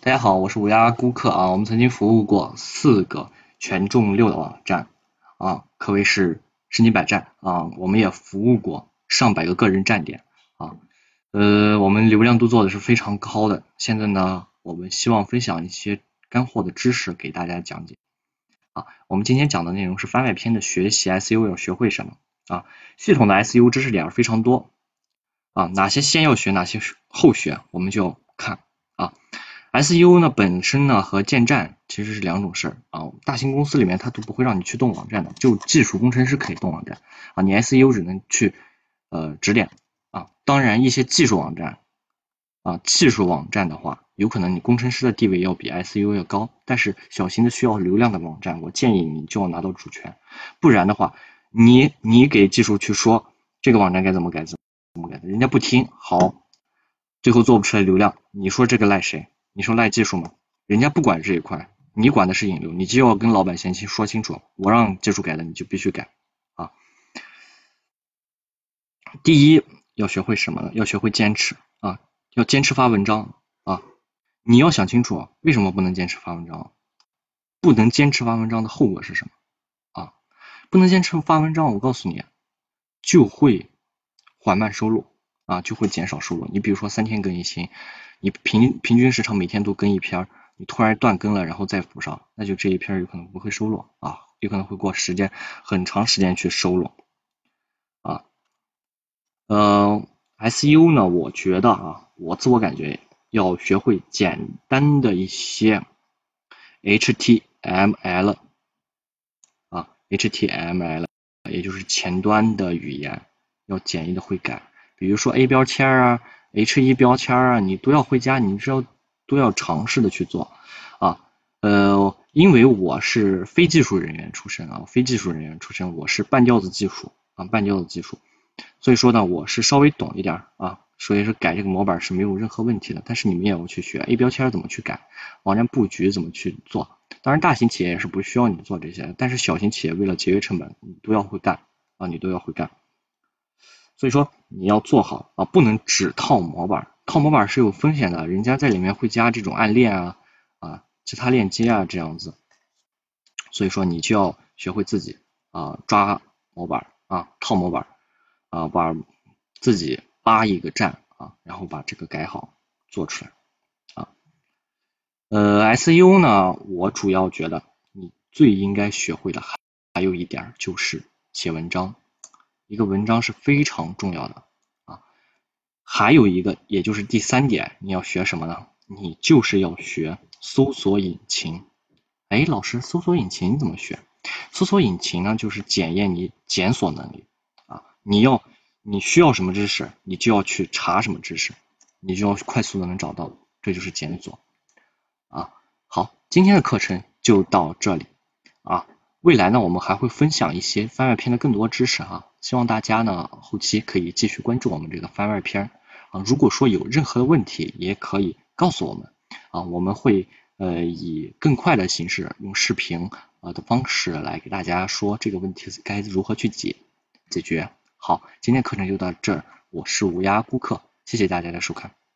大家好，我是乌鸦顾客啊。我们曾经服务过四个权重六的网站啊，可谓是身经百战啊。我们也服务过上百个个人站点啊，呃，我们流量度做的是非常高的。现在呢，我们希望分享一些干货的知识给大家讲解啊。我们今天讲的内容是番外篇的学习 SEO 要学会什么啊？系统的 SEO 知识点非常多啊，哪些先要学，哪些后学，我们就看。SEO 呢本身呢和建站其实是两种事儿啊，大型公司里面它都不会让你去动网站的，就技术工程师可以动网站啊，你 SEO 只能去呃指点啊，当然一些技术网站啊，技术网站的话，有可能你工程师的地位要比 SEO 要高，但是小型的需要流量的网站，我建议你就要拿到主权，不然的话，你你给技术去说这个网站该怎么改怎怎么改，人家不听，好，最后做不出来流量，你说这个赖谁？你说赖技术吗？人家不管这一块，你管的是引流，你就要跟老板先去说清楚，我让技术改的，你就必须改啊。第一要学会什么呢？要学会坚持啊，要坚持发文章啊。你要想清楚为什么不能坚持发文章，不能坚持发文章的后果是什么啊？不能坚持发文章，我告诉你，就会缓慢收入啊，就会减少收入。你比如说三天更一期。你平平均时长每天都更一篇，你突然断更了，然后再补上，那就这一篇有可能不会收录啊，有可能会过时间很长时间去收录啊。呃，SU 呢，我觉得啊，我自我感觉要学会简单的一些 HTML 啊，HTML 也就是前端的语言要简易的会改，比如说 A 标签啊。H 一标签啊，你都要会加，你是要都要尝试的去做啊。呃，因为我是非技术人员出身啊，非技术人员出身，我是半吊子技术啊，半吊子技术，所以说呢，我是稍微懂一点啊，所以说改这个模板是没有任何问题的。但是你们也要去学 A 标签怎么去改，网站布局怎么去做。当然，大型企业也是不需要你做这些，但是小型企业为了节约成本，你都要会干啊，你都要会干。所以说你要做好啊，不能只套模板，套模板是有风险的，人家在里面会加这种暗链啊啊，其他链接啊这样子，所以说你就要学会自己啊抓模板啊套模板啊把自己扒一个站啊，然后把这个改好做出来啊。呃，SEO 呢，我主要觉得你最应该学会的还还有一点就是写文章。一个文章是非常重要的啊，还有一个，也就是第三点，你要学什么呢？你就是要学搜索引擎。哎，老师，搜索引擎怎么学？搜索引擎呢，就是检验你检索能力啊。你要你需要什么知识，你就要去查什么知识，你就要快速的能找到，这就是检索啊。好，今天的课程就到这里啊。未来呢，我们还会分享一些番外篇的更多知识哈，希望大家呢后期可以继续关注我们这个番外篇啊。如果说有任何的问题，也可以告诉我们啊，我们会呃以更快的形式用视频呃的方式来给大家说这个问题该如何去解解决。好，今天课程就到这儿，我是乌鸦顾客，谢谢大家的收看。